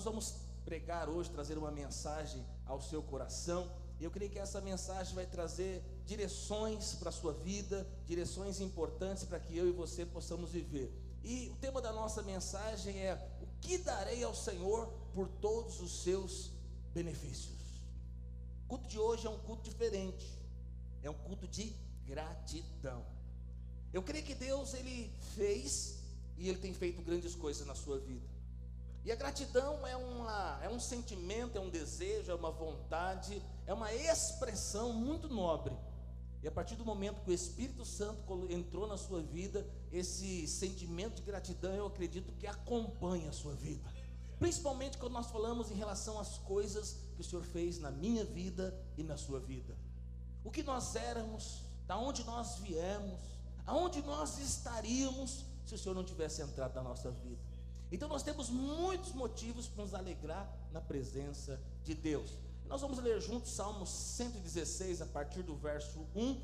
nós vamos pregar hoje, trazer uma mensagem ao seu coração. Eu creio que essa mensagem vai trazer direções para a sua vida, direções importantes para que eu e você possamos viver. E o tema da nossa mensagem é: O que darei ao Senhor por todos os seus benefícios? O culto de hoje é um culto diferente, é um culto de gratidão. Eu creio que Deus ele fez e ele tem feito grandes coisas na sua vida. E a gratidão é, uma, é um sentimento, é um desejo, é uma vontade, é uma expressão muito nobre. E a partir do momento que o Espírito Santo entrou na sua vida, esse sentimento de gratidão eu acredito que acompanha a sua vida. Principalmente quando nós falamos em relação às coisas que o Senhor fez na minha vida e na sua vida. O que nós éramos, da onde nós viemos, aonde nós estaríamos se o Senhor não tivesse entrado na nossa vida. Então nós temos muitos motivos para nos alegrar na presença de Deus. Nós vamos ler juntos Salmo 116, a partir do verso 1,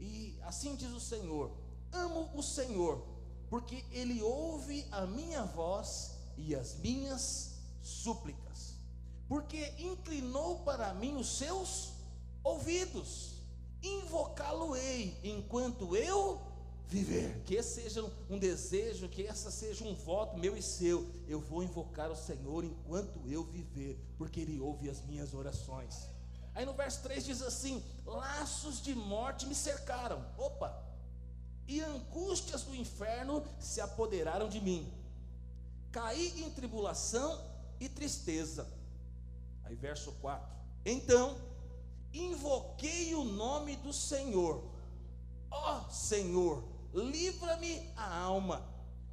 e assim diz o Senhor: Amo o Senhor, porque Ele ouve a minha voz e as minhas súplicas, porque inclinou para mim os seus ouvidos, invocá-lo-ei enquanto eu viver. Que esse seja um desejo, que essa seja um voto meu e seu. Eu vou invocar o Senhor enquanto eu viver, porque Ele ouve as minhas orações. Aí no verso 3 diz assim: Laços de morte me cercaram. Opa! E angústias do inferno se apoderaram de mim. Caí em tribulação e tristeza. Aí verso 4. Então invoquei o nome do Senhor. Ó Senhor, livra-me a alma.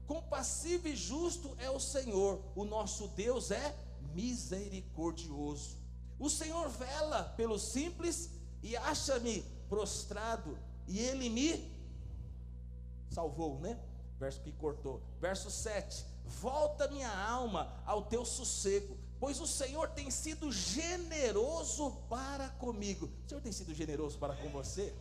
Compassivo e justo é o Senhor, o nosso Deus é misericordioso. O Senhor vela pelo simples e acha-me prostrado, e ele me salvou, né? Verso que cortou. Verso 7: Volta minha alma ao teu sossego, pois o Senhor tem sido generoso para comigo. O Senhor tem sido generoso para com você?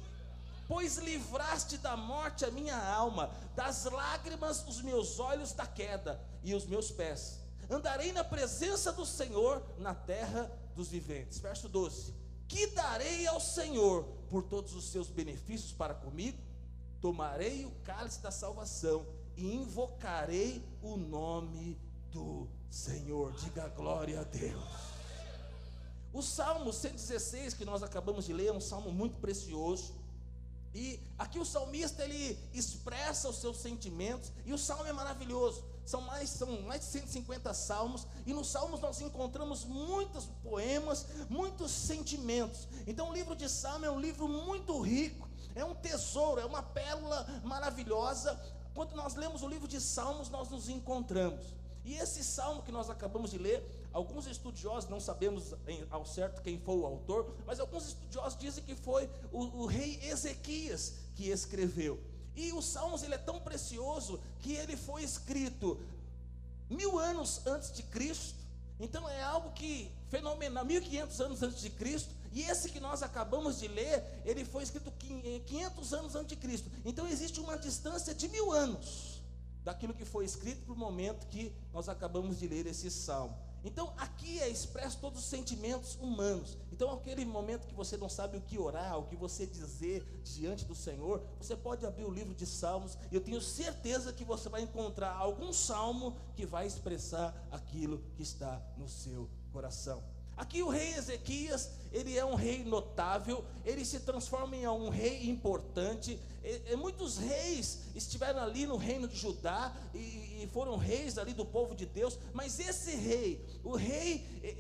Pois livraste da morte a minha alma, das lágrimas os meus olhos da queda e os meus pés. Andarei na presença do Senhor na terra dos viventes. Verso 12: Que darei ao Senhor por todos os seus benefícios para comigo? Tomarei o cálice da salvação e invocarei o nome do Senhor. Diga glória a Deus. O Salmo 116 que nós acabamos de ler é um salmo muito precioso. E aqui o salmista ele expressa os seus sentimentos, e o salmo é maravilhoso. São mais, são mais de 150 salmos, e nos salmos nós encontramos muitos poemas, muitos sentimentos. Então o livro de Salmo é um livro muito rico, é um tesouro, é uma pérola maravilhosa. Quando nós lemos o livro de Salmos, nós nos encontramos. E esse salmo que nós acabamos de ler, alguns estudiosos, não sabemos ao certo quem foi o autor, mas alguns estudiosos dizem que foi o, o rei Ezequias que escreveu. E o Salmos ele é tão precioso que ele foi escrito mil anos antes de Cristo. Então é algo que fenomenal, 1500 anos antes de Cristo. E esse que nós acabamos de ler, ele foi escrito 500 anos antes de Cristo. Então existe uma distância de mil anos daquilo que foi escrito para o momento que nós acabamos de ler esse salmo. Então, aqui é expresso todos os sentimentos humanos. Então, aquele momento que você não sabe o que orar, o que você dizer diante do Senhor, você pode abrir o livro de Salmos, e eu tenho certeza que você vai encontrar algum salmo que vai expressar aquilo que está no seu coração. Aqui o rei Ezequias, ele é um rei notável, ele se transforma em um rei importante. E, e muitos reis estiveram ali no reino de Judá e, e, foram reis ali do povo de Deus, mas esse rei, o rei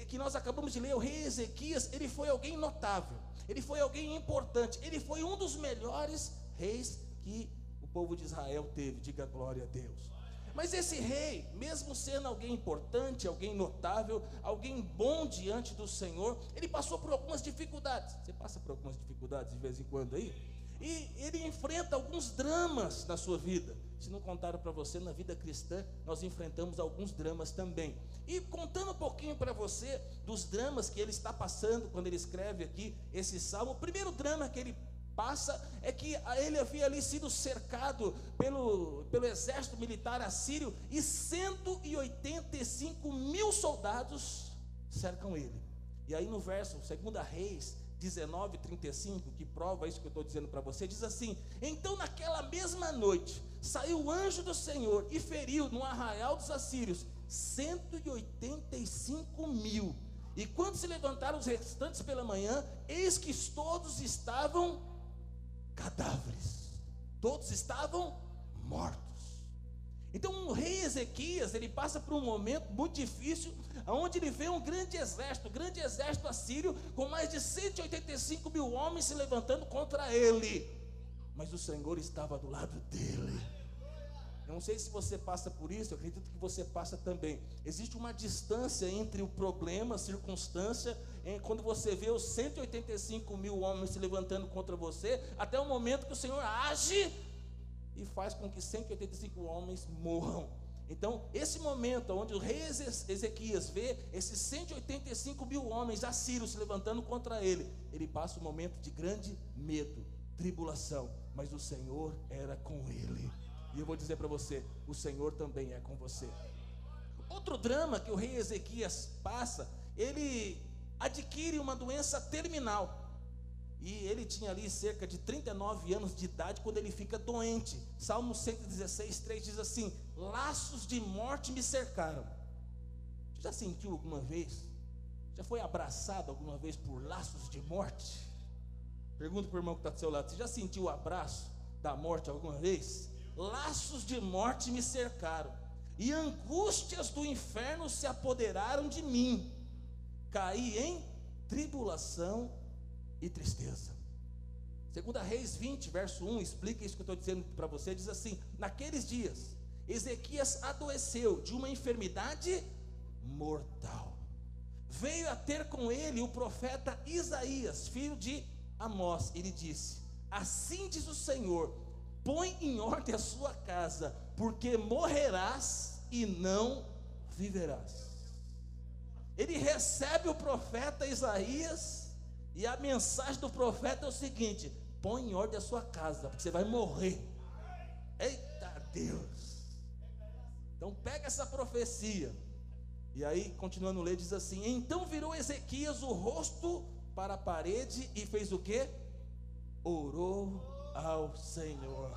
que nós acabamos de ler, o rei Ezequias, ele foi alguém notável, ele foi alguém importante, ele foi um dos melhores reis que o povo de Israel teve. Diga glória a Deus. Mas esse rei, mesmo sendo alguém importante, alguém notável, alguém bom diante do Senhor, ele passou por algumas dificuldades. Você passa por algumas dificuldades de vez em quando aí? E ele enfrenta alguns dramas na sua vida. Se não contaram para você, na vida cristã, nós enfrentamos alguns dramas também. E contando um pouquinho para você dos dramas que ele está passando quando ele escreve aqui esse salmo, o primeiro drama que ele passa é que ele havia ali sido cercado pelo, pelo exército militar assírio e 185 mil soldados cercam ele. E aí no verso 2 Reis 19, 35, que prova isso que eu estou dizendo para você, diz assim: Então naquela mesma noite saiu o anjo do Senhor e feriu no arraial dos assírios 185 mil. E quando se levantaram os restantes pela manhã, eis que todos estavam cadáveres, todos estavam mortos. Então o rei Ezequias, ele passa por um momento muito difícil, onde ele vê um grande exército, um grande exército assírio, com mais de 185 mil homens se levantando contra ele. Mas o Senhor estava do lado dele. Eu não sei se você passa por isso, eu acredito que você passa também. Existe uma distância entre o problema, a circunstância, quando você vê os 185 mil homens se levantando contra você, até o momento que o Senhor age e faz com que 185 homens morram. Então, esse momento onde o rei Ezequias vê esses 185 mil homens assírios se levantando contra ele, ele passa um momento de grande medo, tribulação, mas o Senhor era com ele. E eu vou dizer para você: o Senhor também é com você. Outro drama que o rei Ezequias passa, ele adquire uma doença terminal. E ele tinha ali cerca de 39 anos de idade quando ele fica doente. Salmo 116, 3 diz assim: Laços de morte me cercaram. Você já sentiu alguma vez? Já foi abraçado alguma vez por laços de morte? Pergunta para o irmão que está do seu lado: Você já sentiu o abraço da morte alguma vez? Laços de morte me cercaram, e angústias do inferno se apoderaram de mim. Caí em tribulação e tristeza. Segunda Reis 20, verso 1, explica isso que eu estou dizendo para você, diz assim: naqueles dias, Ezequias adoeceu de uma enfermidade mortal. Veio a ter com ele o profeta Isaías, filho de Amós, ele disse: Assim diz o Senhor: põe em ordem a sua casa, porque morrerás e não viverás. Ele recebe o profeta Isaías e a mensagem do profeta é o seguinte: põe em ordem a sua casa, porque você vai morrer. Eita Deus! Então pega essa profecia. E aí, continuando a ler, diz assim: Então virou Ezequias o rosto para a parede e fez o que? Orou ao Senhor.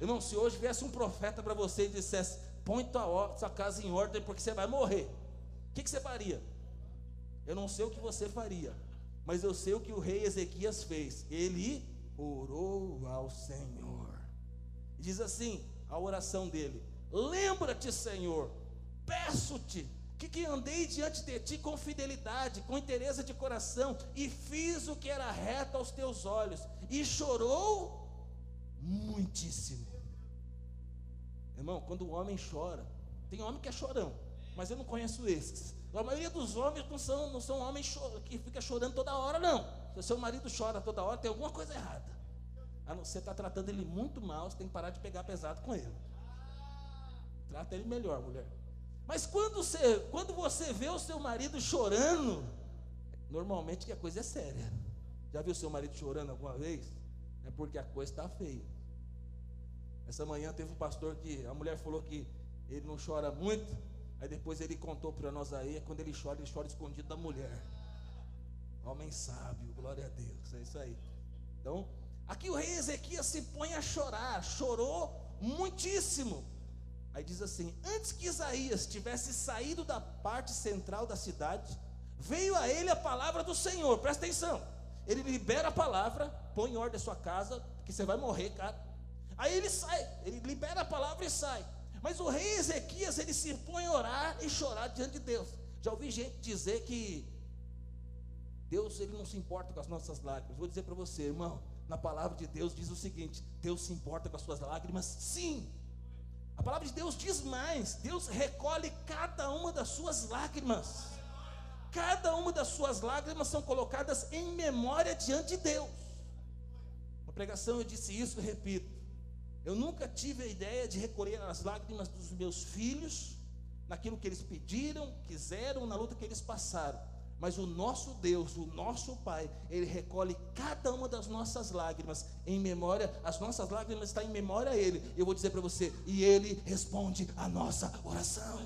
Irmão, se hoje viesse um profeta para você e dissesse: Põe tua, sua casa em ordem, porque você vai morrer. O que, que você faria? Eu não sei o que você faria, mas eu sei o que o rei Ezequias fez. Ele orou ao Senhor. Diz assim a oração dele: Lembra-te, Senhor, peço-te que, que andei diante de ti com fidelidade, com interesse de coração, e fiz o que era reto aos teus olhos, e chorou muitíssimo. Irmão, quando o homem chora, tem homem que é chorão, mas eu não conheço esses. A maioria dos homens não são, não são homens que fica chorando toda hora, não. Se o seu marido chora toda hora, tem alguma coisa errada. A não ser está tratando ele muito mal, você tem que parar de pegar pesado com ele. Trata ele melhor, mulher. Mas quando você, quando você vê o seu marido chorando, normalmente que a coisa é séria. Já viu seu marido chorando alguma vez? É porque a coisa está feia. Essa manhã teve um pastor que a mulher falou que ele não chora muito. Aí depois ele contou para nós aí, quando ele chora, ele chora escondido da mulher. Homem sábio, glória a Deus, é isso aí. Então, aqui o rei Ezequias se põe a chorar, chorou muitíssimo. Aí diz assim: Antes que Isaías tivesse saído da parte central da cidade, veio a ele a palavra do Senhor, presta atenção. Ele libera a palavra, põe em ordem a sua casa, que você vai morrer, cara. Aí ele sai, ele libera a palavra e sai. Mas o rei Ezequias, ele se põe a orar e chorar diante de Deus. Já ouvi gente dizer que Deus ele não se importa com as nossas lágrimas. Vou dizer para você, irmão, na palavra de Deus diz o seguinte: Deus se importa com as suas lágrimas? Sim. A palavra de Deus diz mais: Deus recolhe cada uma das suas lágrimas. Cada uma das suas lágrimas são colocadas em memória diante de Deus. Uma pregação eu disse isso repito. Eu nunca tive a ideia de recolher as lágrimas dos meus filhos, naquilo que eles pediram, quiseram, na luta que eles passaram. Mas o nosso Deus, o nosso Pai, Ele recolhe cada uma das nossas lágrimas em memória, as nossas lágrimas estão em memória a Ele. Eu vou dizer para você, e Ele responde a nossa oração.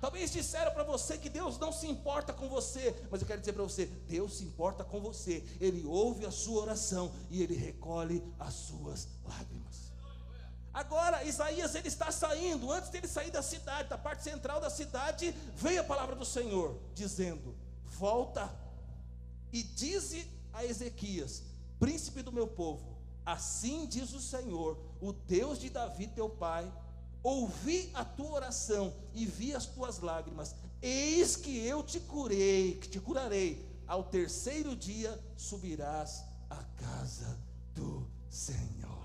Talvez disseram para você que Deus não se importa com você, mas eu quero dizer para você: Deus se importa com você. Ele ouve a sua oração e ele recolhe as suas lágrimas. Agora, Isaías ele está saindo, antes dele sair da cidade, da parte central da cidade, veio a palavra do Senhor, dizendo: Volta e dize a Ezequias, príncipe do meu povo, assim diz o Senhor, o Deus de Davi teu pai, ouvi a tua oração e vi as tuas lágrimas, eis que eu te curei, que te curarei, ao terceiro dia subirás à casa do Senhor.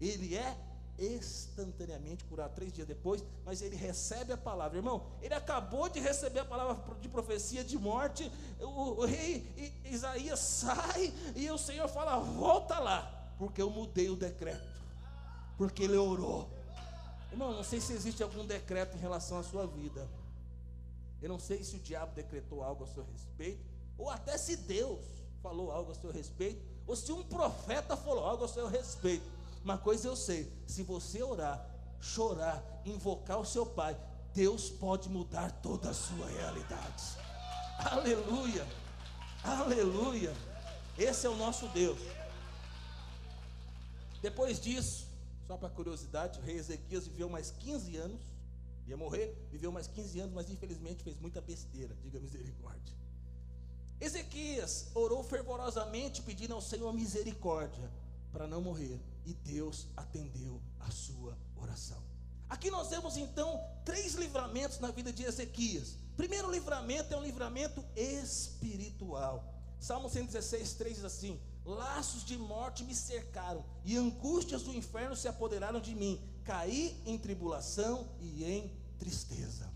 Ele é instantaneamente curado três dias depois, mas ele recebe a palavra, irmão. Ele acabou de receber a palavra de profecia de morte. O, o rei Isaías sai e o Senhor fala: volta lá, porque eu mudei o decreto, porque ele orou. Irmão, não sei se existe algum decreto em relação à sua vida. Eu não sei se o diabo decretou algo a seu respeito, ou até se Deus falou algo a seu respeito, ou se um profeta falou algo a seu respeito. Uma coisa eu sei: se você orar, chorar, invocar o seu Pai, Deus pode mudar toda a sua realidade. Aleluia, aleluia. Esse é o nosso Deus. Depois disso, só para curiosidade, o rei Ezequias viveu mais 15 anos, ia morrer, viveu mais 15 anos, mas infelizmente fez muita besteira, diga misericórdia. Ezequias orou fervorosamente pedindo ao Senhor misericórdia para não morrer e Deus atendeu a sua oração. Aqui nós vemos então três livramentos na vida de Ezequias. Primeiro livramento é um livramento espiritual. Salmo 116, 3 diz assim: Laços de morte me cercaram, e angústias do inferno se apoderaram de mim. Caí em tribulação e em tristeza.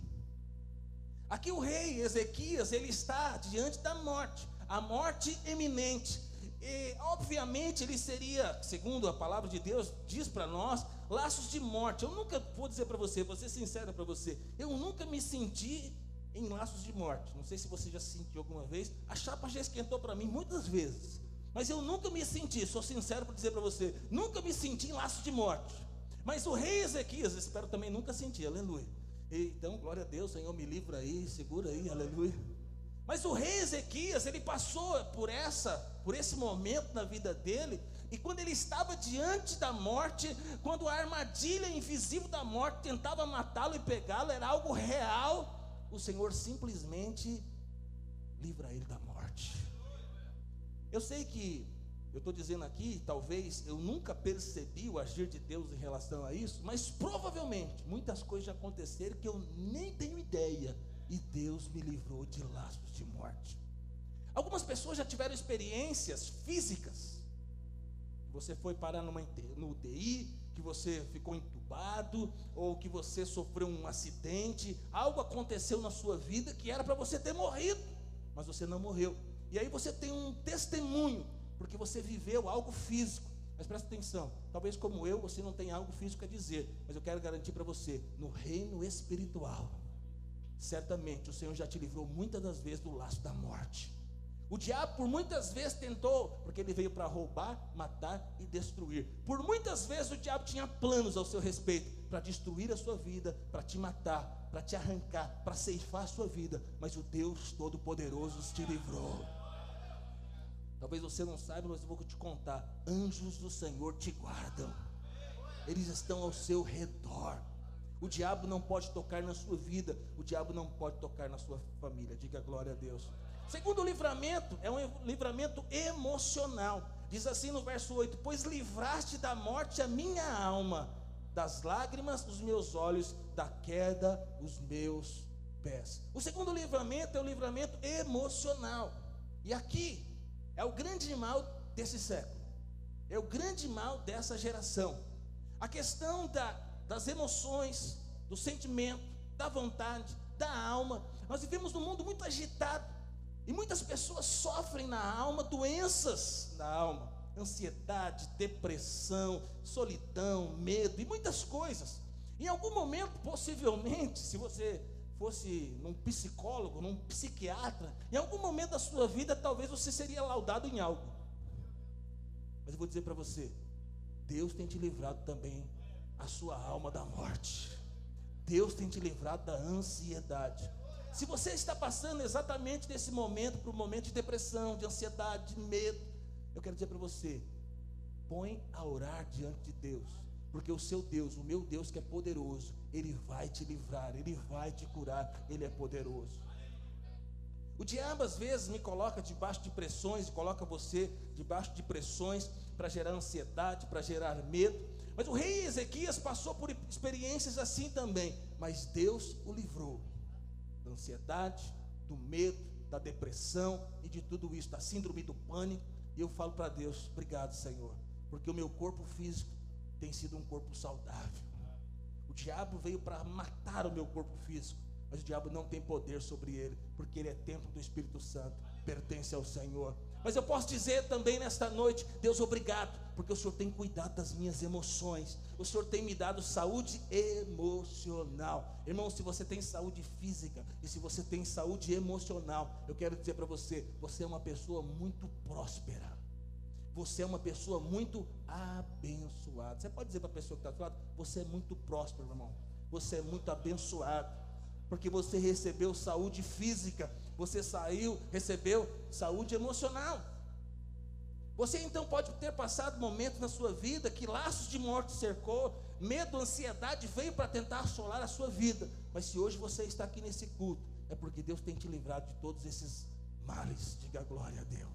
Aqui o rei Ezequias, ele está diante da morte, a morte eminente. E, obviamente, ele seria, segundo a palavra de Deus, diz para nós, laços de morte. Eu nunca vou dizer para você, vou ser sincero para você, eu nunca me senti em laços de morte. Não sei se você já se sentiu alguma vez. A chapa já esquentou para mim muitas vezes. Mas eu nunca me senti, sou sincero para dizer para você, nunca me senti em laços de morte. Mas o rei Ezequias, espero também nunca sentir, aleluia. Então, glória a Deus, Senhor, me livra aí, segura aí, aleluia. Mas o rei Ezequias, ele passou por essa, por esse momento na vida dele, e quando ele estava diante da morte, quando a armadilha invisível da morte tentava matá-lo e pegá-lo, era algo real, o Senhor simplesmente livra ele da morte. Eu sei que eu estou dizendo aqui, talvez eu nunca percebi o agir de Deus em relação a isso, mas provavelmente muitas coisas já aconteceram que eu nem tenho ideia e Deus me livrou de laços de morte. Algumas pessoas já tiveram experiências físicas. Você foi parar numa, no UTI, que você ficou entubado, ou que você sofreu um acidente, algo aconteceu na sua vida que era para você ter morrido, mas você não morreu. E aí você tem um testemunho, porque você viveu algo físico. Mas presta atenção, talvez como eu, você não tenha algo físico a dizer, mas eu quero garantir para você, no reino espiritual, certamente o Senhor já te livrou muitas das vezes do laço da morte. O diabo por muitas vezes tentou, porque ele veio para roubar, matar e destruir. Por muitas vezes o diabo tinha planos ao seu respeito para destruir a sua vida, para te matar, para te arrancar, para ceifar a sua vida, mas o Deus Todo-Poderoso te livrou. Talvez você não saiba, mas eu vou te contar. Anjos do Senhor te guardam. Eles estão ao seu redor. O diabo não pode tocar na sua vida, o diabo não pode tocar na sua família. Diga glória a Deus. Segundo livramento, é um livramento emocional. Diz assim no verso 8: Pois livraste da morte a minha alma, das lágrimas os meus olhos, da queda os meus pés. O segundo livramento é o livramento emocional. E aqui é o grande mal desse século. É o grande mal dessa geração. A questão da das emoções, do sentimento, da vontade, da alma. Nós vivemos num mundo muito agitado e muitas pessoas sofrem na alma doenças da alma, ansiedade, depressão, solidão, medo e muitas coisas. Em algum momento, possivelmente, se você fosse num psicólogo, num psiquiatra, em algum momento da sua vida talvez você seria laudado em algo. Mas eu vou dizer para você, Deus tem te livrado também a sua alma da morte. Deus tem te livrado da ansiedade. Se você está passando exatamente nesse momento para um momento de depressão, de ansiedade, de medo, eu quero dizer para você, põe a orar diante de Deus, porque o seu Deus, o meu Deus que é poderoso, ele vai te livrar, ele vai te curar, ele é poderoso. O diabo às vezes me coloca debaixo de pressões, coloca você debaixo de pressões para gerar ansiedade, para gerar medo. Mas o rei Ezequias passou por experiências assim também, mas Deus o livrou da ansiedade, do medo, da depressão e de tudo isso, da síndrome do pânico. E eu falo para Deus: obrigado, Senhor, porque o meu corpo físico tem sido um corpo saudável. O diabo veio para matar o meu corpo físico, mas o diabo não tem poder sobre ele, porque ele é templo do Espírito Santo, pertence ao Senhor. Mas eu posso dizer também nesta noite, Deus, obrigado, porque o Senhor tem cuidado das minhas emoções, o Senhor tem me dado saúde emocional. Irmão, se você tem saúde física e se você tem saúde emocional, eu quero dizer para você, você é uma pessoa muito próspera. Você é uma pessoa muito abençoada. Você pode dizer para a pessoa que está do lado, você é muito próspero, irmão. Você é muito abençoado. Porque você recebeu saúde física, você saiu, recebeu saúde emocional. Você então pode ter passado momentos na sua vida que laços de morte cercou, medo, ansiedade veio para tentar assolar a sua vida. Mas se hoje você está aqui nesse culto, é porque Deus tem te livrado de todos esses males. Diga glória a Deus.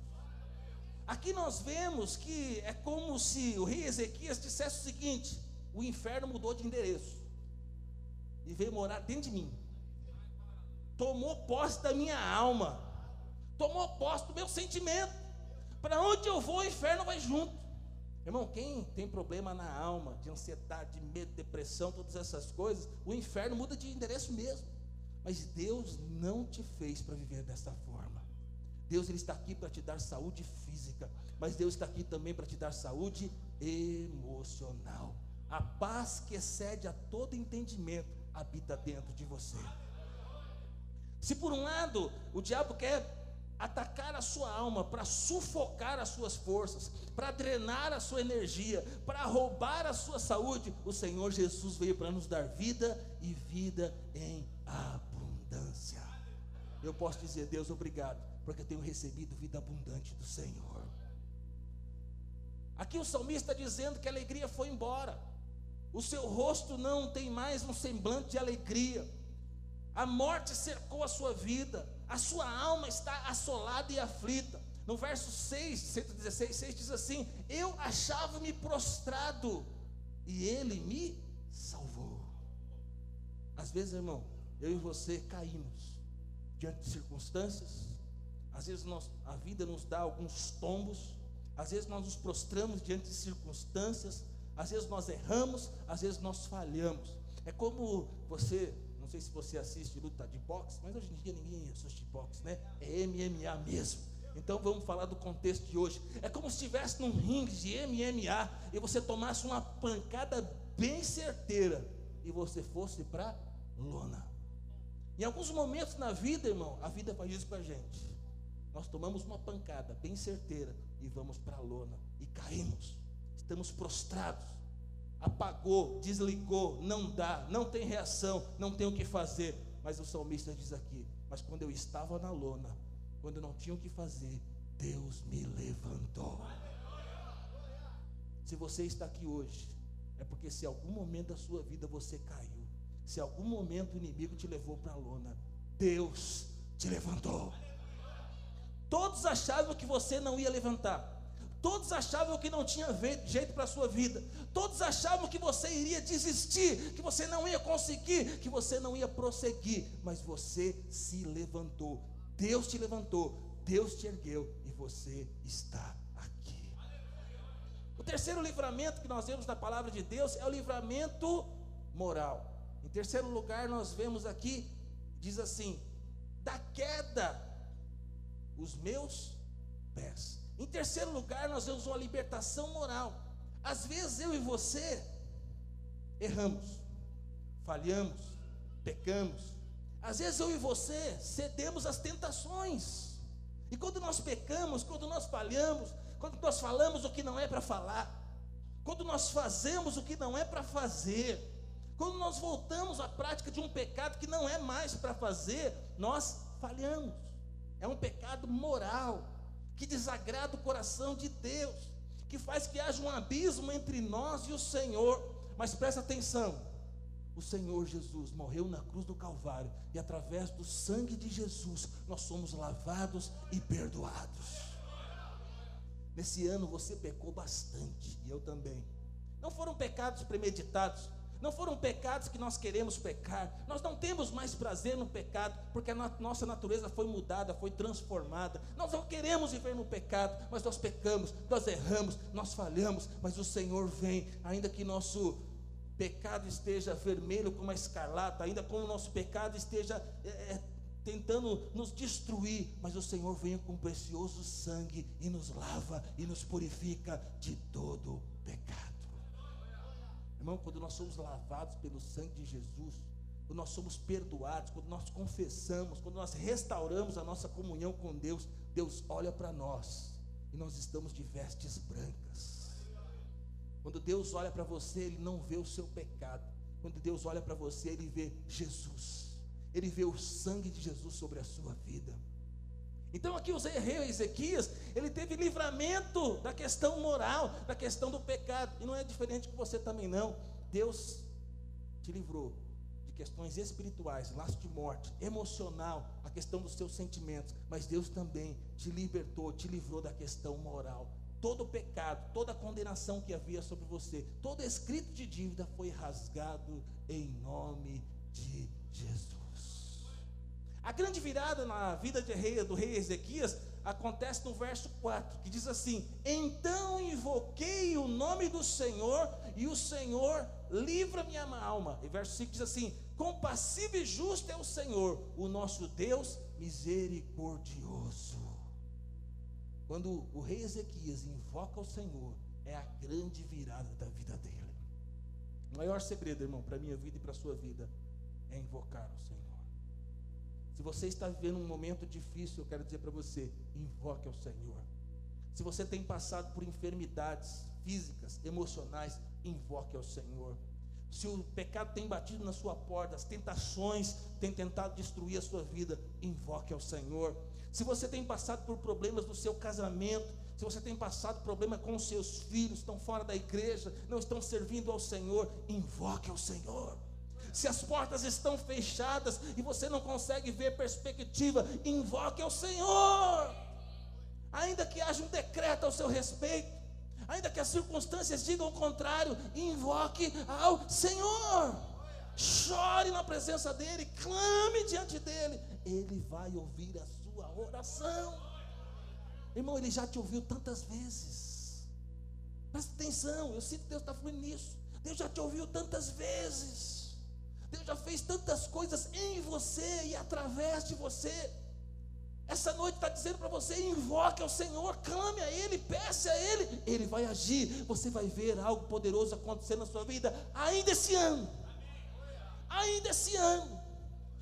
Aqui nós vemos que é como se o rei Ezequias dissesse o seguinte: o inferno mudou de endereço e veio morar dentro de mim tomou posse da minha alma, tomou posse do meu sentimento. Para onde eu vou, o inferno vai junto. Irmão, quem tem problema na alma, de ansiedade, de medo, depressão, todas essas coisas, o inferno muda de endereço mesmo. Mas Deus não te fez para viver dessa forma. Deus ele está aqui para te dar saúde física, mas Deus está aqui também para te dar saúde emocional. A paz que excede a todo entendimento habita dentro de você. Se por um lado o diabo quer atacar a sua alma, para sufocar as suas forças, para drenar a sua energia, para roubar a sua saúde, o Senhor Jesus veio para nos dar vida e vida em abundância. Eu posso dizer, Deus, obrigado, porque tenho recebido vida abundante do Senhor. Aqui o salmista está dizendo que a alegria foi embora, o seu rosto não tem mais um semblante de alegria a morte cercou a sua vida, a sua alma está assolada e aflita. No verso 6, 116, 6 diz assim: Eu achava-me prostrado e ele me salvou. Às vezes, irmão, eu e você caímos diante de circunstâncias, às vezes nós, a vida nos dá alguns tombos, às vezes nós nos prostramos diante de circunstâncias, às vezes nós erramos, às vezes nós falhamos. É como você não sei se você assiste luta de boxe, mas hoje em dia ninguém assiste boxe, né? É MMA mesmo. Então vamos falar do contexto de hoje. É como se estivesse num ringue de MMA e você tomasse uma pancada bem certeira e você fosse para lona. Em alguns momentos na vida, irmão, a vida faz isso com a gente. Nós tomamos uma pancada bem certeira e vamos para a lona e caímos. Estamos prostrados apagou, desligou, não dá, não tem reação, não tem o que fazer. Mas o salmista diz aqui: Mas quando eu estava na lona, quando não tinha o que fazer, Deus me levantou. Se você está aqui hoje, é porque se algum momento da sua vida você caiu, se algum momento o inimigo te levou para a lona, Deus te levantou. Todos achavam que você não ia levantar. Todos achavam que não tinha jeito para a sua vida. Todos achavam que você iria desistir, que você não ia conseguir, que você não ia prosseguir. Mas você se levantou. Deus te levantou. Deus te ergueu e você está aqui. O terceiro livramento que nós vemos na palavra de Deus é o livramento moral. Em terceiro lugar, nós vemos aqui, diz assim: da queda, os meus pés. Em terceiro lugar, nós vemos uma libertação moral. Às vezes eu e você erramos, falhamos, pecamos. Às vezes eu e você cedemos às tentações. E quando nós pecamos, quando nós falhamos, quando nós falamos o que não é para falar, quando nós fazemos o que não é para fazer, quando nós voltamos à prática de um pecado que não é mais para fazer, nós falhamos. É um pecado moral, que desagrada o coração de Deus, que faz que haja um abismo entre nós e o Senhor. Mas presta atenção: o Senhor Jesus morreu na cruz do Calvário, e através do sangue de Jesus, nós somos lavados e perdoados. Nesse ano você pecou bastante, e eu também. Não foram pecados premeditados, não foram pecados que nós queremos pecar. Nós não temos mais prazer no pecado, porque a nossa natureza foi mudada, foi transformada. Nós não queremos viver no pecado, mas nós pecamos, nós erramos, nós falhamos, mas o Senhor vem, ainda que nosso pecado esteja vermelho como a escarlata, ainda como o nosso pecado esteja é, é, tentando nos destruir, mas o Senhor vem com precioso sangue e nos lava e nos purifica de todo pecado. Irmão, quando nós somos lavados pelo sangue de Jesus, quando nós somos perdoados, quando nós confessamos, quando nós restauramos a nossa comunhão com Deus, Deus olha para nós e nós estamos de vestes brancas. Quando Deus olha para você, Ele não vê o seu pecado. Quando Deus olha para você, Ele vê Jesus. Ele vê o sangue de Jesus sobre a sua vida. Então aqui o rei Ezequias, ele teve livramento da questão moral, da questão do pecado. E não é diferente com você também não. Deus te livrou de questões espirituais, laço de morte, emocional, a questão dos seus sentimentos, mas Deus também te libertou, te livrou da questão moral. Todo o pecado, toda condenação que havia sobre você, todo escrito de dívida foi rasgado em nome de Jesus. A grande virada na vida rei, do rei Ezequias acontece no verso 4, que diz assim: Então invoquei o nome do Senhor, e o Senhor livra minha alma. E verso 5 diz assim: Compassivo e justo é o Senhor, o nosso Deus misericordioso. Quando o rei Ezequias invoca o Senhor, é a grande virada da vida dele. O maior segredo, irmão, para a minha vida e para a sua vida, é invocar o Senhor. Se você está vivendo um momento difícil, eu quero dizer para você: invoque ao Senhor. Se você tem passado por enfermidades físicas, emocionais, invoque ao Senhor. Se o pecado tem batido na sua porta, as tentações têm tentado destruir a sua vida, invoque ao Senhor. Se você tem passado por problemas no seu casamento, se você tem passado problema com os seus filhos, estão fora da igreja, não estão servindo ao Senhor, invoque ao Senhor se as portas estão fechadas e você não consegue ver perspectiva, invoque ao Senhor. Ainda que haja um decreto ao seu respeito, ainda que as circunstâncias digam o contrário, invoque ao Senhor. Chore na presença dEle, clame diante dEle, Ele vai ouvir a sua oração. Irmão, Ele já te ouviu tantas vezes. Presta atenção, eu sinto que Deus está fluindo nisso. Deus já te ouviu tantas vezes. Deus já fez tantas coisas em você e através de você. Essa noite está dizendo para você: invoque ao Senhor, clame a Ele, peça a Ele, Ele vai agir. Você vai ver algo poderoso acontecer na sua vida ainda esse ano. Ainda esse ano,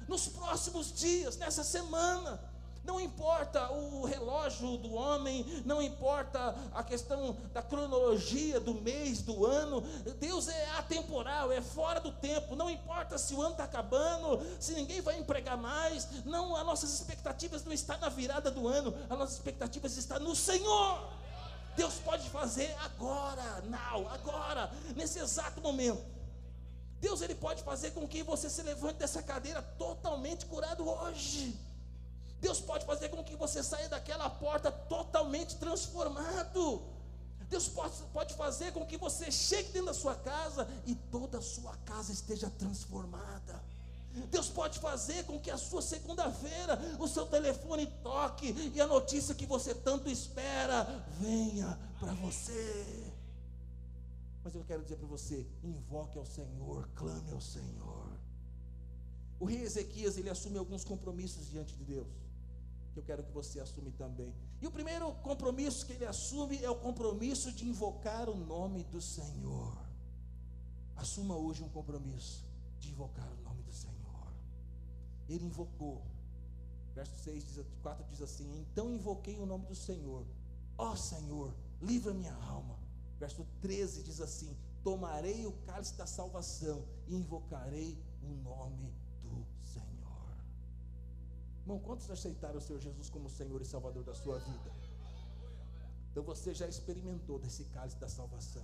nos próximos dias, nessa semana. Não importa o relógio do homem, não importa a questão da cronologia do mês, do ano. Deus é atemporal, é fora do tempo. Não importa se o ano está acabando, se ninguém vai empregar mais. Não, as nossas expectativas não estão na virada do ano, as nossas expectativas estão no Senhor. Deus pode fazer agora, now, agora, nesse exato momento. Deus ele pode fazer com que você se levante dessa cadeira totalmente curado hoje. Deus pode fazer com que você saia daquela porta totalmente transformado. Deus pode, pode fazer com que você chegue dentro da sua casa e toda a sua casa esteja transformada. Deus pode fazer com que a sua segunda-feira o seu telefone toque e a notícia que você tanto espera venha para você. Mas eu quero dizer para você: invoque ao Senhor, clame ao Senhor. O rei Ezequias ele assume alguns compromissos diante de Deus que eu quero que você assume também. E o primeiro compromisso que ele assume é o compromisso de invocar o nome do Senhor. Assuma hoje um compromisso de invocar o nome do Senhor. ele invocou. Verso 6 diz, 4 diz assim: Então invoquei o nome do Senhor, ó Senhor, livra minha alma. Verso 13 diz assim: Tomarei o cálice da salvação e invocarei o nome. Irmão, quantos aceitaram o Senhor Jesus como Senhor e Salvador da sua vida? Então você já experimentou desse cálice da salvação.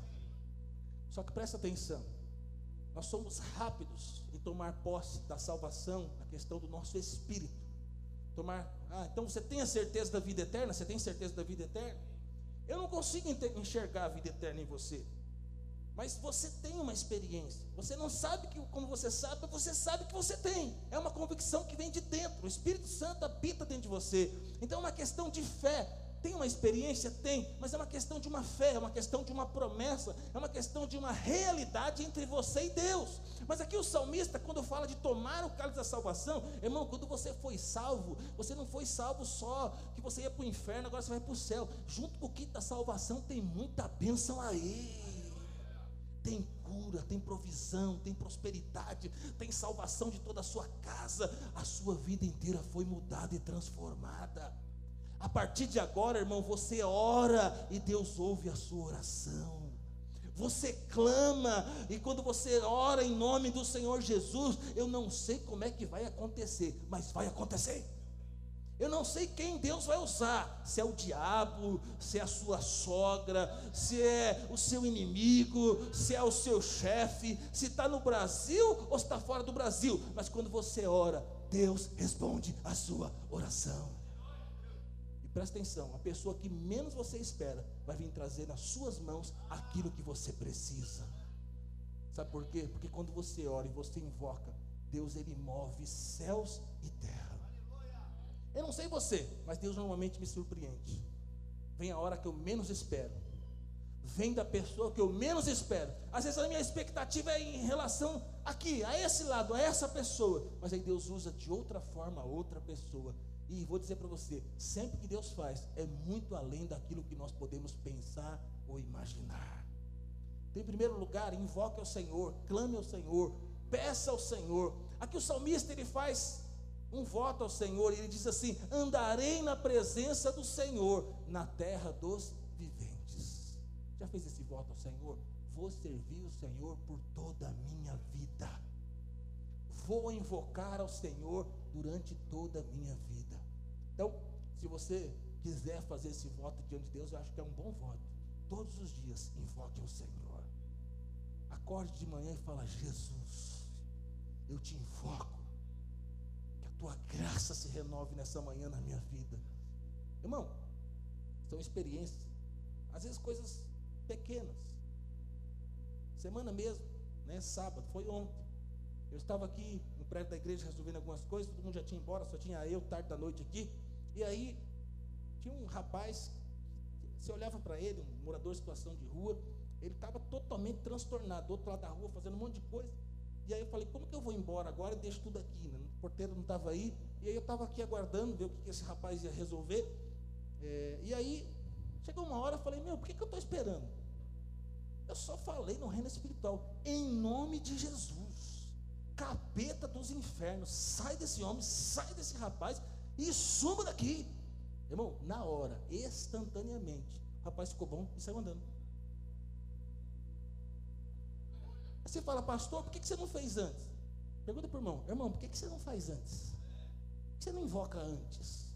Só que presta atenção. Nós somos rápidos em tomar posse da salvação na questão do nosso espírito. Tomar, ah, então você tem a certeza da vida eterna? Você tem certeza da vida eterna? Eu não consigo enxergar a vida eterna em você. Mas você tem uma experiência. Você não sabe que, como você sabe, mas você sabe que você tem. É uma convicção que vem de dentro. O Espírito Santo habita dentro de você. Então é uma questão de fé. Tem uma experiência? Tem, mas é uma questão de uma fé, é uma questão de uma promessa, é uma questão de uma realidade entre você e Deus. Mas aqui o salmista, quando fala de tomar o cálice da salvação, irmão, quando você foi salvo, você não foi salvo só que você ia para o inferno, agora você vai para o céu. Junto com o kit da salvação tem muita bênção aí. Tem cura, tem provisão, tem prosperidade, tem salvação de toda a sua casa. A sua vida inteira foi mudada e transformada. A partir de agora, irmão, você ora e Deus ouve a sua oração. Você clama, e quando você ora em nome do Senhor Jesus, eu não sei como é que vai acontecer, mas vai acontecer. Eu não sei quem Deus vai usar, se é o diabo, se é a sua sogra, se é o seu inimigo, se é o seu chefe, se está no Brasil ou está fora do Brasil, mas quando você ora, Deus responde a sua oração. Presta atenção, a pessoa que menos você espera vai vir trazer nas suas mãos aquilo que você precisa. Sabe por quê? Porque quando você ora e você invoca, Deus ele move céus e terra. Eu não sei você, mas Deus normalmente me surpreende. Vem a hora que eu menos espero. Vem da pessoa que eu menos espero. Às vezes a minha expectativa é em relação aqui, a esse lado, a essa pessoa. Mas aí Deus usa de outra forma outra pessoa e vou dizer para você: sempre que Deus faz, é muito além daquilo que nós podemos pensar ou imaginar. Então, em primeiro lugar, invoque ao Senhor, clame ao Senhor, peça ao Senhor. Aqui o salmista ele faz um voto ao Senhor e ele diz assim: Andarei na presença do Senhor na terra dos viventes. Já fez esse voto ao Senhor? Vou servir o Senhor por toda a minha vida. Vou invocar ao Senhor durante toda a minha vida. Então, se você quiser fazer esse voto diante de Deus, eu acho que é um bom voto. Todos os dias, invoque ao Senhor. Acorde de manhã e fala: Jesus, eu te invoco. Tua graça se renove nessa manhã na minha vida. Irmão, são experiências. Às vezes coisas pequenas. Semana mesmo, né? Sábado, foi ontem. Eu estava aqui no prédio da igreja resolvendo algumas coisas, todo mundo já tinha embora, só tinha eu tarde da noite aqui. E aí tinha um rapaz, você olhava para ele, um morador de situação de rua, ele estava totalmente transtornado, do outro lado da rua, fazendo um monte de coisa. E aí eu falei, como que eu vou embora agora e deixo tudo aqui? Né? O porteiro não estava aí. E aí eu estava aqui aguardando, ver o que, que esse rapaz ia resolver. É, e aí, chegou uma hora, eu falei, meu, por que, que eu estou esperando? Eu só falei no reino espiritual, em nome de Jesus capeta dos infernos, sai desse homem, sai desse rapaz e suma daqui. Irmão, na hora, instantaneamente, o rapaz ficou bom e saiu andando. Aí você fala, pastor, por que você não fez antes? Pergunta para o irmão, irmão, por que você não faz antes? Por que você não invoca antes?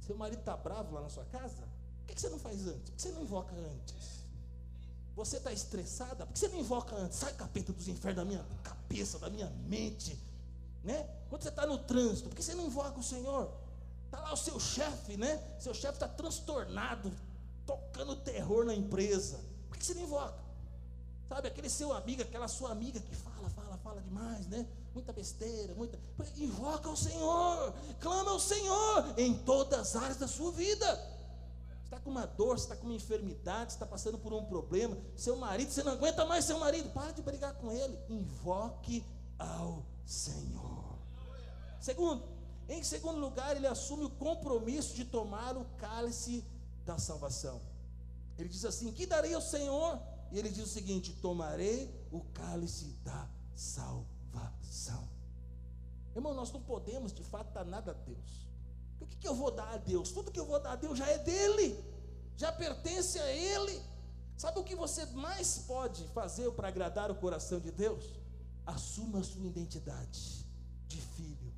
Seu marido está bravo lá na sua casa? Por que você não faz antes? Por que você não invoca antes? Você está estressada? Por que você não invoca antes? Sai capeta dos infernos da minha cabeça, da minha mente. Né? Quando você está no trânsito, por que você não invoca o Senhor? Está lá o seu chefe, né? Seu chefe está transtornado, tocando terror na empresa. Por que você não invoca? Sabe, aquele seu amigo, aquela sua amiga que fala, fala, fala demais, né? Muita besteira, muita. Invoca o Senhor, clama ao Senhor em todas as áreas da sua vida está com uma dor, está com uma enfermidade, está passando por um problema, seu marido, você não aguenta mais seu marido, para de brigar com ele, invoque ao Senhor. Segundo, em segundo lugar, ele assume o compromisso de tomar o cálice da salvação. Ele diz assim: Que darei ao Senhor? E ele diz o seguinte: Tomarei o cálice da salvação. Irmão, nós não podemos de fato dar nada a Deus. O que, que eu vou dar a Deus? Tudo que eu vou dar a Deus já é dele, já pertence a Ele. Sabe o que você mais pode fazer para agradar o coração de Deus? Assuma a sua identidade de filho.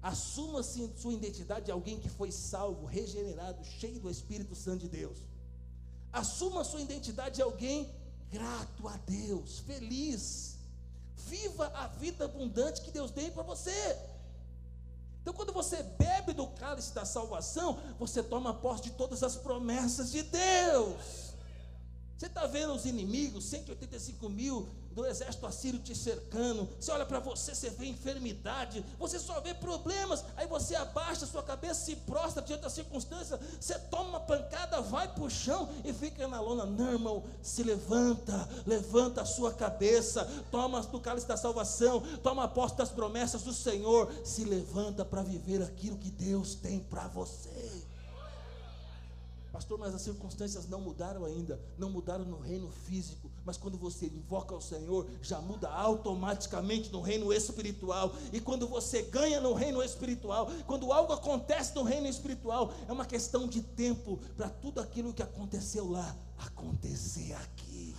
Assuma sua identidade de alguém que foi salvo, regenerado, cheio do Espírito Santo de Deus. Assuma sua identidade de alguém grato a Deus, feliz. Viva a vida abundante que Deus tem para você. Então, quando você bebe do cálice da salvação, você toma posse de todas as promessas de Deus. Você está vendo os inimigos, 185 mil do exército assírio te cercando. Você olha para você, você vê enfermidade, você só vê problemas. Aí você abaixa a sua cabeça, se prostra diante da circunstância. Você toma uma pancada, vai para o chão e fica na lona. Não, irmão, se levanta, levanta a sua cabeça, toma do cálice da salvação, toma posse das promessas do Senhor. Se levanta para viver aquilo que Deus tem para você. Pastor, mas as circunstâncias não mudaram ainda, não mudaram no reino físico, mas quando você invoca o Senhor, já muda automaticamente no reino espiritual. E quando você ganha no reino espiritual, quando algo acontece no reino espiritual, é uma questão de tempo para tudo aquilo que aconteceu lá acontecer aqui.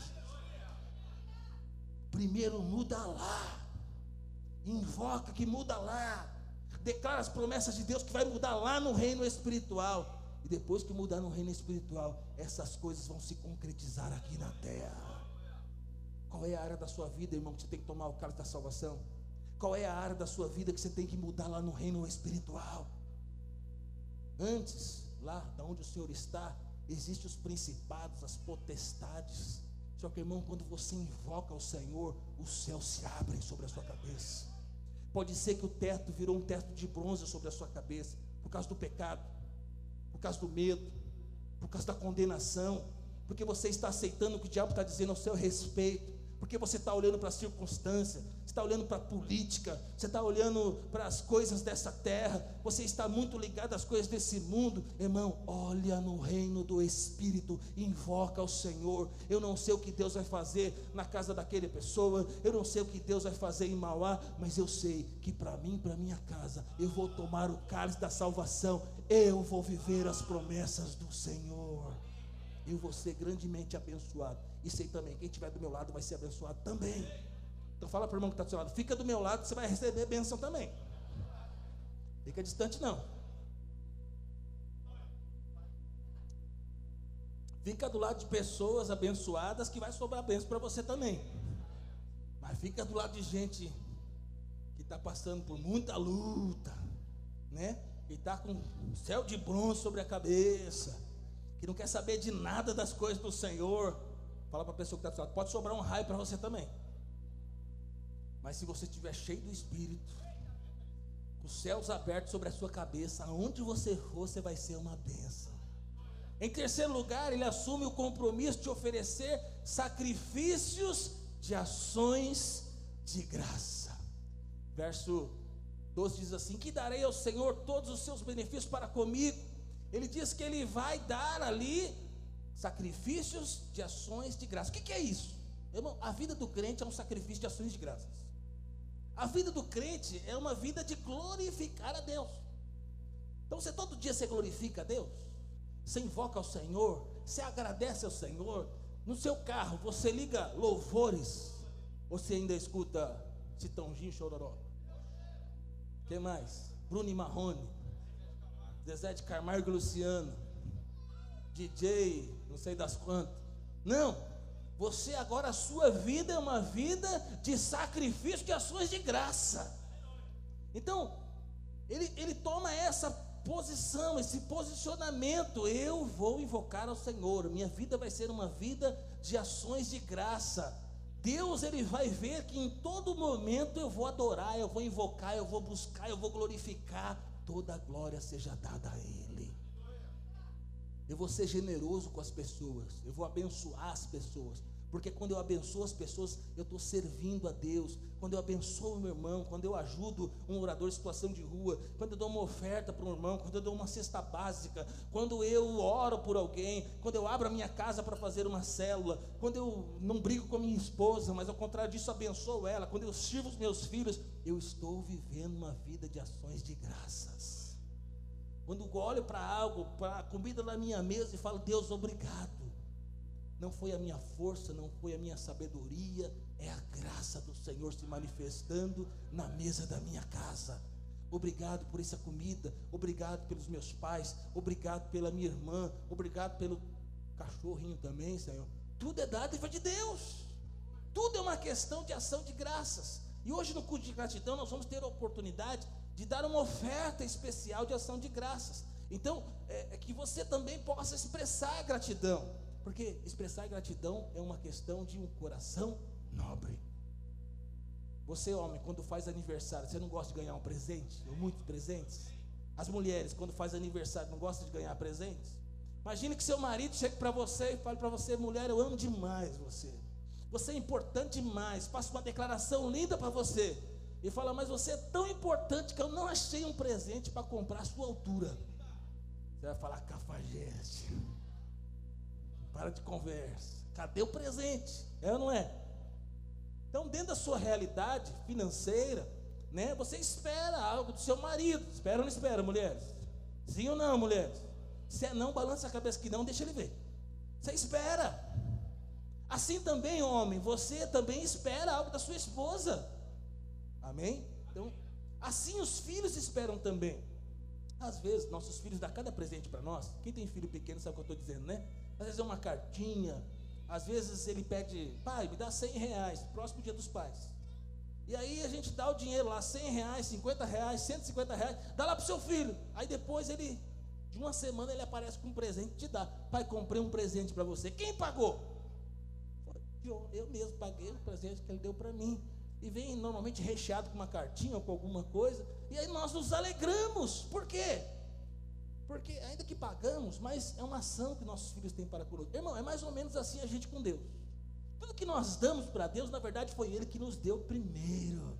Primeiro muda lá, invoca que muda lá, declara as promessas de Deus que vai mudar lá no reino espiritual. E depois que mudar no reino espiritual, essas coisas vão se concretizar aqui na terra. Qual é a área da sua vida, irmão, que você tem que tomar o cálice da salvação? Qual é a área da sua vida que você tem que mudar lá no reino espiritual? Antes, lá da onde o Senhor está, existem os principados, as potestades. Só que, irmão, quando você invoca o Senhor, os céus se abrem sobre a sua cabeça. Pode ser que o teto virou um teto de bronze sobre a sua cabeça, por causa do pecado por causa do medo, por causa da condenação, porque você está aceitando o que o diabo está dizendo ao seu respeito, porque você está olhando para a circunstância, você está olhando para a política, você está olhando para as coisas dessa terra, você está muito ligado às coisas desse mundo, irmão, olha no reino do Espírito, invoca o Senhor. Eu não sei o que Deus vai fazer na casa daquela pessoa, eu não sei o que Deus vai fazer em Mauá, mas eu sei que para mim, para minha casa, eu vou tomar o cálice da salvação, eu vou viver as promessas do Senhor. Vou ser grandemente abençoado. E sei também, quem estiver do meu lado vai ser abençoado também. Então fala para o irmão que está do seu lado, fica do meu lado, você vai receber bênção também. Fica distante não. Fica do lado de pessoas abençoadas que vai sobrar bênção para você também. Mas fica do lado de gente que está passando por muita luta, né? E está com céu de bronze sobre a cabeça, que não quer saber de nada das coisas do Senhor. Fala para a pessoa que está do seu lado, pode sobrar um raio para você também. Mas se você estiver cheio do Espírito, com os céus abertos sobre a sua cabeça, aonde você for, você vai ser uma bênção. Em terceiro lugar, ele assume o compromisso de oferecer sacrifícios de ações de graça. Verso 12 diz assim: Que darei ao Senhor todos os seus benefícios para comigo. Ele diz que ele vai dar ali sacrifícios de ações de graça. O que, que é isso? Irmão, a vida do crente é um sacrifício de ações de graças. A vida do crente é uma vida de glorificar a Deus. Então, você todo dia você glorifica a Deus, você invoca ao Senhor, você agradece ao Senhor. No seu carro, você liga louvores, você ainda escuta Citãozinho Chororó. que mais? Bruno e Marrone, Zezé de e Luciano, DJ, não sei das quantas. Não, você agora, a sua vida é uma vida de sacrifício, de ações de graça. Então, ele, ele toma essa posição, esse posicionamento. Eu vou invocar ao Senhor. Minha vida vai ser uma vida de ações de graça. Deus ele vai ver que em todo momento eu vou adorar, eu vou invocar, eu vou buscar, eu vou glorificar. Toda a glória seja dada a Ele. Eu vou ser generoso com as pessoas, eu vou abençoar as pessoas Porque quando eu abençoo as pessoas, eu estou servindo a Deus. Quando eu abençoo meu irmão, quando eu ajudo um morador em situação de rua, quando eu dou uma oferta para um irmão, quando eu dou uma cesta básica, quando eu oro por alguém, quando eu abro a minha casa para fazer uma célula, quando eu não brigo com a minha esposa, mas ao contrário disso abençoo ela, quando eu sirvo os meus filhos, eu estou vivendo uma vida de ações de graças. Quando olho para algo, para a comida na minha mesa e falo, Deus, obrigado. Não foi a minha força, não foi a minha sabedoria, é a graça do Senhor se manifestando na mesa da minha casa. Obrigado por essa comida, obrigado pelos meus pais, obrigado pela minha irmã, obrigado pelo cachorrinho também, Senhor. Tudo é dádiva de Deus. Tudo é uma questão de ação de graças. E hoje no culto de gratidão nós vamos ter a oportunidade de dar uma oferta especial de ação de graças. Então, é, é que você também possa expressar gratidão. Porque expressar gratidão é uma questão de um coração nobre. Você, homem, quando faz aniversário, você não gosta de ganhar um presente? Ou muitos presentes? As mulheres, quando faz aniversário, não gostam de ganhar presentes? Imagine que seu marido chegue para você e fale para você, mulher, eu amo demais você. Você é importante demais. Faça uma declaração linda para você. E fala, mas você é tão importante que eu não achei um presente para comprar a sua altura. Você vai falar, cafajeste. Para de conversa. Cadê o presente? É ou não é? Então, dentro da sua realidade financeira, né, você espera algo do seu marido. Espera ou não espera, mulheres? Sim ou não, mulheres? Se é não, balança a cabeça que não, deixa ele ver. Você espera. Assim também, homem, você também espera algo da sua esposa. Amém? Então, assim os filhos esperam também. Às vezes, nossos filhos dão cada presente para nós. Quem tem filho pequeno sabe o que eu estou dizendo, né? às vezes é uma cartinha, às vezes ele pede, pai, me dá 100 reais, próximo dia dos pais. E aí a gente dá o dinheiro lá, 100 reais, 50 reais, 150 reais, dá lá para o seu filho. Aí depois ele, de uma semana, ele aparece com um presente te dá. Pai, comprei um presente para você. Quem pagou? Eu, eu mesmo paguei o presente que ele deu para mim. E vem normalmente recheado com uma cartinha ou com alguma coisa. E aí nós nos alegramos. Por quê? Porque ainda que pagamos, mas é uma ação que nossos filhos têm para conosco. Irmão, é mais ou menos assim a gente com Deus. Tudo que nós damos para Deus, na verdade, foi Ele que nos deu primeiro.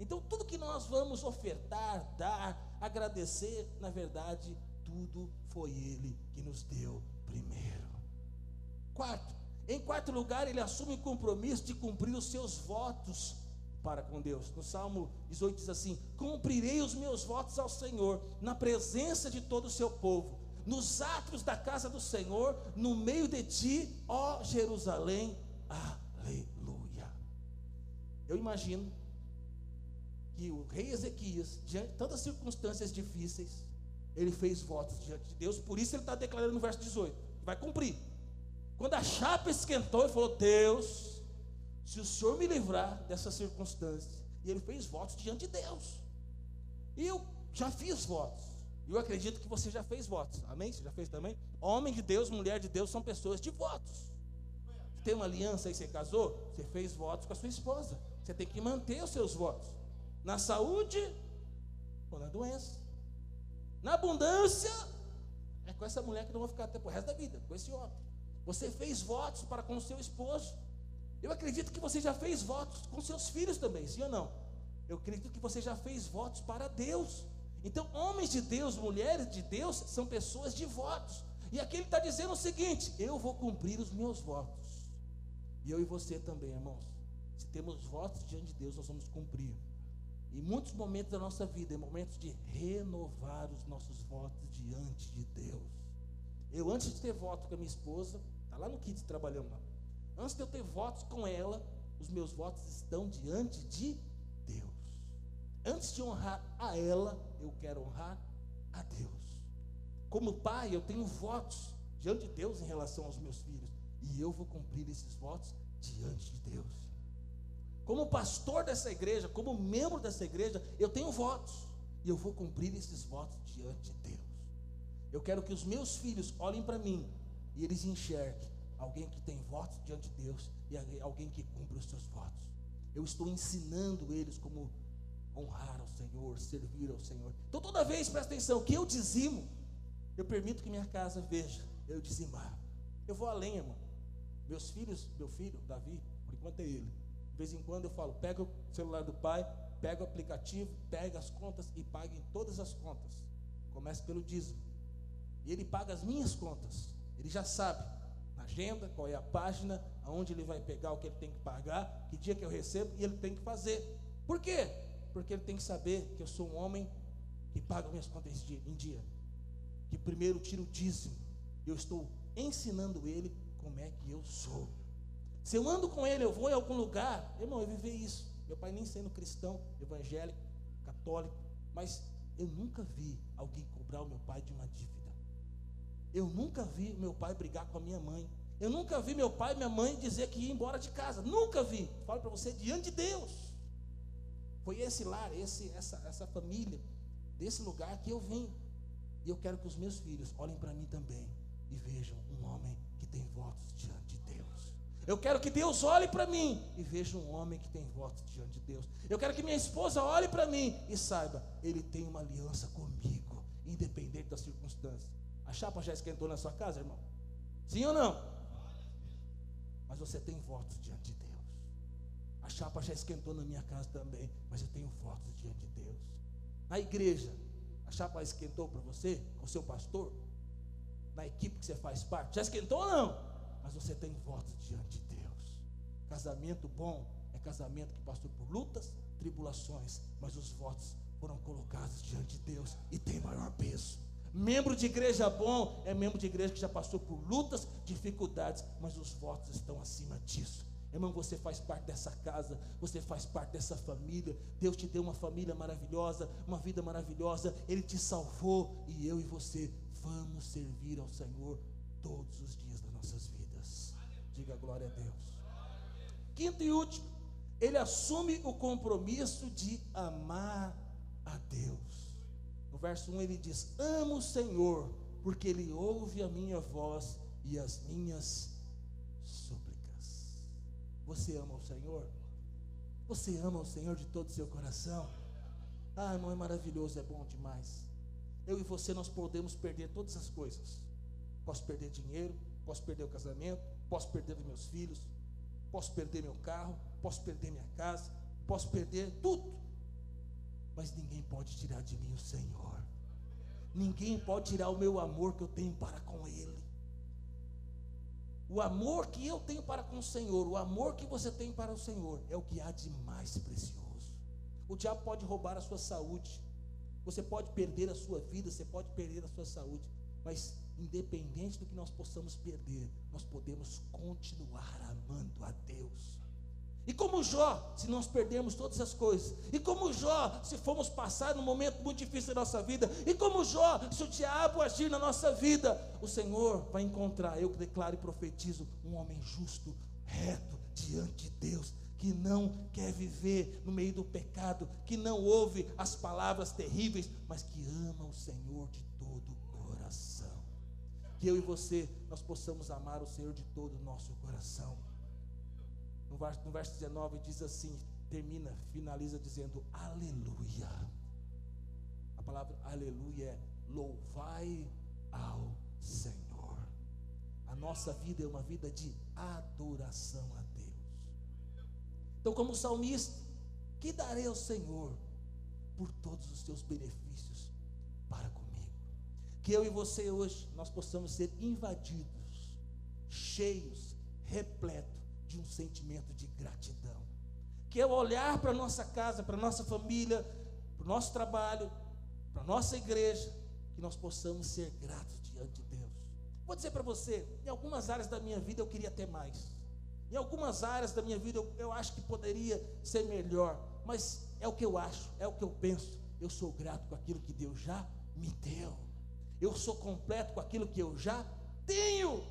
Então, tudo que nós vamos ofertar, dar, agradecer, na verdade, tudo foi Ele que nos deu primeiro. Quarto, em quarto lugar, ele assume o compromisso de cumprir os seus votos para com Deus. No Salmo 18 diz assim: Cumprirei os meus votos ao Senhor, na presença de todo o seu povo, nos atos da casa do Senhor, no meio de ti, ó Jerusalém. Aleluia. Eu imagino que o rei Ezequias, diante de tantas circunstâncias difíceis, ele fez votos diante de Deus, por isso ele está declarando no verso 18: vai cumprir. Quando a chapa esquentou, ele falou: Deus, se o Senhor me livrar dessas circunstâncias, e ele fez votos diante de Deus. E eu já fiz votos. Eu acredito que você já fez votos. Amém? Você já fez também? Homem de Deus, mulher de Deus são pessoas de votos. Tem uma aliança e você casou, você fez votos com a sua esposa. Você tem que manter os seus votos. Na saúde ou na doença. Na abundância, é com essa mulher que não vai ficar até o resto da vida, com esse homem. Você fez votos para com o seu esposo. Eu acredito que você já fez votos com seus filhos também, sim ou não? Eu acredito que você já fez votos para Deus. Então, homens de Deus, mulheres de Deus, são pessoas de votos. E aqui ele está dizendo o seguinte: eu vou cumprir os meus votos. E eu e você também, irmãos. Se temos votos diante de Deus, nós vamos cumprir. Em muitos momentos da nossa vida, é momentos de renovar os nossos votos diante de Deus. Eu, antes de ter voto com a minha esposa, está lá no kit trabalhando lá. Antes de eu ter votos com ela, os meus votos estão diante de Deus. Antes de honrar a ela, eu quero honrar a Deus. Como pai, eu tenho votos diante de Deus em relação aos meus filhos, e eu vou cumprir esses votos diante de Deus. Como pastor dessa igreja, como membro dessa igreja, eu tenho votos, e eu vou cumprir esses votos diante de Deus. Eu quero que os meus filhos olhem para mim e eles enxerguem alguém que tem votos diante de Deus e alguém que cumpre os seus votos. Eu estou ensinando eles como honrar ao Senhor, servir ao Senhor. Então toda vez, presta atenção, que eu dizimo, eu permito que minha casa veja eu dizimar. Eu vou além, irmão. Meus filhos, meu filho, Davi, por enquanto é ele. De vez em quando eu falo, pega o celular do pai, pega o aplicativo, pega as contas e paga em todas as contas. Começa pelo dízimo. E ele paga as minhas contas. Ele já sabe na agenda qual é a página, aonde ele vai pegar o que ele tem que pagar, que dia que eu recebo e ele tem que fazer. Por quê? Porque ele tem que saber que eu sou um homem que paga minhas contas em dia. Que primeiro tira o dízimo. Eu estou ensinando ele como é que eu sou. Se eu ando com ele, eu vou em algum lugar, irmão, eu viver isso. Meu pai nem sendo cristão, evangélico, católico, mas eu nunca vi alguém cobrar o meu pai de uma dívida. Eu nunca vi meu pai brigar com a minha mãe. Eu nunca vi meu pai e minha mãe dizer que ia embora de casa. Nunca vi. Falo para você diante de Deus. Foi esse lar, esse, essa, essa família, desse lugar que eu vim. E eu quero que os meus filhos olhem para mim também e vejam um homem que tem votos diante de Deus. Eu quero que Deus olhe para mim e veja um homem que tem votos diante de Deus. Eu quero que minha esposa olhe para mim e saiba, ele tem uma aliança comigo, independente das circunstâncias. A chapa já esquentou na sua casa, irmão? Sim ou não? Mas você tem votos diante de Deus. A chapa já esquentou na minha casa também, mas eu tenho votos diante de Deus. Na igreja, a chapa esquentou para você, com o seu pastor, na equipe que você faz parte. Já esquentou ou não? Mas você tem votos diante de Deus. Casamento bom é casamento que passou por lutas, tribulações, mas os votos foram colocados diante de Deus e tem maior peso. Membro de igreja bom é membro de igreja que já passou por lutas, dificuldades, mas os votos estão acima disso. Irmão, você faz parte dessa casa, você faz parte dessa família. Deus te deu uma família maravilhosa, uma vida maravilhosa. Ele te salvou e eu e você vamos servir ao Senhor todos os dias das nossas vidas. Diga glória a Deus. Quinto e último, ele assume o compromisso de amar a Deus. No verso 1 ele diz: Amo o Senhor, porque Ele ouve a minha voz e as minhas súplicas. Você ama o Senhor? Você ama o Senhor de todo o seu coração? Ah, irmão, é maravilhoso, é bom demais. Eu e você, nós podemos perder todas as coisas. Posso perder dinheiro, posso perder o casamento, posso perder os meus filhos, posso perder meu carro, posso perder minha casa, posso perder tudo mas ninguém pode tirar de mim o Senhor. Ninguém pode tirar o meu amor que eu tenho para com Ele. O amor que eu tenho para com o Senhor, o amor que você tem para o Senhor, é o que há de mais precioso. O diabo pode roubar a sua saúde, você pode perder a sua vida, você pode perder a sua saúde, mas independente do que nós possamos perder, nós podemos continuar amando a Deus. E como Jó, se nós perdermos todas as coisas. E como Jó, se formos passar num momento muito difícil da nossa vida. E como Jó, se o diabo agir na nossa vida. O Senhor vai encontrar, eu declaro e profetizo, um homem justo, reto, diante de Deus. Que não quer viver no meio do pecado. Que não ouve as palavras terríveis. Mas que ama o Senhor de todo o coração. Que eu e você, nós possamos amar o Senhor de todo o nosso coração no verso, no verso 19 diz assim: termina, finaliza dizendo aleluia. A palavra aleluia é louvai ao Senhor. A nossa vida é uma vida de adoração a Deus. Então, como salmista, que darei ao Senhor por todos os teus benefícios para comigo? Que eu e você hoje nós possamos ser invadidos, cheios, repletos de um sentimento de gratidão. Que é olhar para a nossa casa, para a nossa família, para o nosso trabalho, para a nossa igreja, que nós possamos ser gratos diante de Deus. Vou dizer para você, em algumas áreas da minha vida eu queria ter mais. Em algumas áreas da minha vida eu, eu acho que poderia ser melhor, mas é o que eu acho, é o que eu penso. Eu sou grato com aquilo que Deus já me deu. Eu sou completo com aquilo que eu já tenho.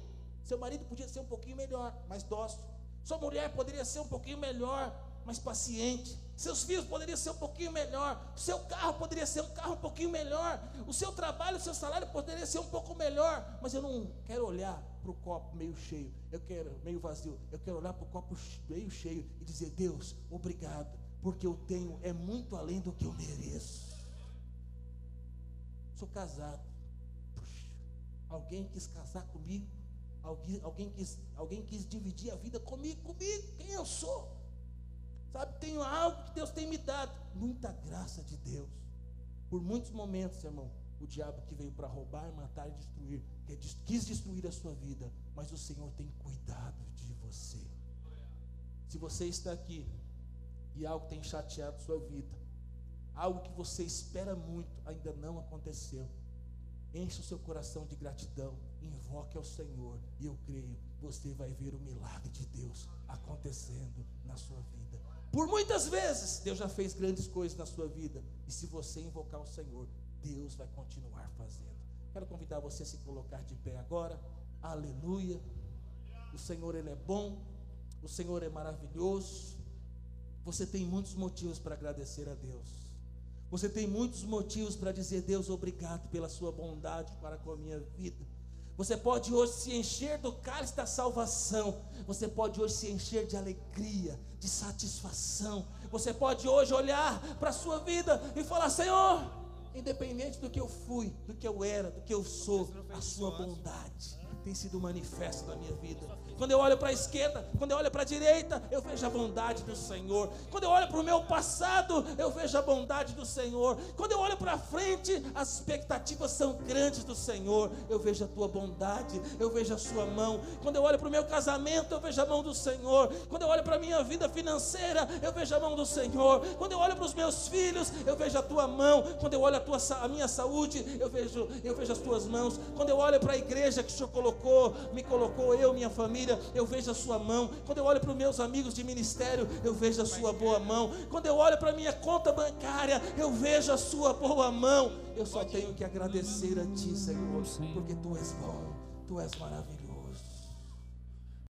Seu marido podia ser um pouquinho melhor, mais dócil. Sua mulher poderia ser um pouquinho melhor, mais paciente. Seus filhos poderiam ser um pouquinho melhor. O seu carro poderia ser um carro um pouquinho melhor. O seu trabalho, o seu salário poderia ser um pouco melhor. Mas eu não quero olhar para o copo meio cheio. Eu quero meio vazio. Eu quero olhar para o copo meio cheio e dizer: Deus, obrigado, porque eu tenho é muito além do que eu mereço. Sou casado. Puxa, alguém quis casar comigo Alguém, alguém, quis, alguém quis dividir a vida comigo, comigo, quem eu sou. Sabe, tenho algo que Deus tem me dado. Muita graça de Deus. Por muitos momentos, irmão, o diabo que veio para roubar, matar e destruir, quis destruir a sua vida, mas o Senhor tem cuidado de você. Se você está aqui e algo tem chateado sua vida, algo que você espera muito ainda não aconteceu, enche o seu coração de gratidão, invoque ao Senhor, e eu creio, você vai ver o milagre de Deus acontecendo na sua vida. Por muitas vezes, Deus já fez grandes coisas na sua vida, e se você invocar o Senhor, Deus vai continuar fazendo. Quero convidar você a se colocar de pé agora. Aleluia. O Senhor ele é bom, o Senhor é maravilhoso. Você tem muitos motivos para agradecer a Deus. Você tem muitos motivos para dizer, Deus, obrigado pela sua bondade para com a minha vida. Você pode hoje se encher do cálice da salvação. Você pode hoje se encher de alegria, de satisfação. Você pode hoje olhar para a sua vida e falar: Senhor, independente do que eu fui, do que eu era, do que eu sou, a sua bondade tem sido manifesta na minha vida. Quando eu olho para a esquerda, quando eu olho para a direita, eu vejo a bondade do Senhor. Quando eu olho para o meu passado, eu vejo a bondade do Senhor. Quando eu olho para frente, as expectativas são grandes do Senhor. Eu vejo a tua bondade, eu vejo a sua mão. Quando eu olho para o meu casamento, eu vejo a mão do Senhor. Quando eu olho para a minha vida financeira, eu vejo a mão do Senhor. Quando eu olho para os meus filhos, eu vejo a tua mão. Quando eu olho a, tua, a minha saúde, eu vejo, eu vejo as tuas mãos. Quando eu olho para a igreja que o Senhor colocou, me colocou, eu, minha família família, eu vejo a sua mão. Quando eu olho para os meus amigos de ministério, eu vejo a sua boa mão. Quando eu olho para a minha conta bancária, eu vejo a sua boa mão. Eu só tenho que agradecer a Ti, Senhor, porque Tu és bom, Tu és maravilhoso.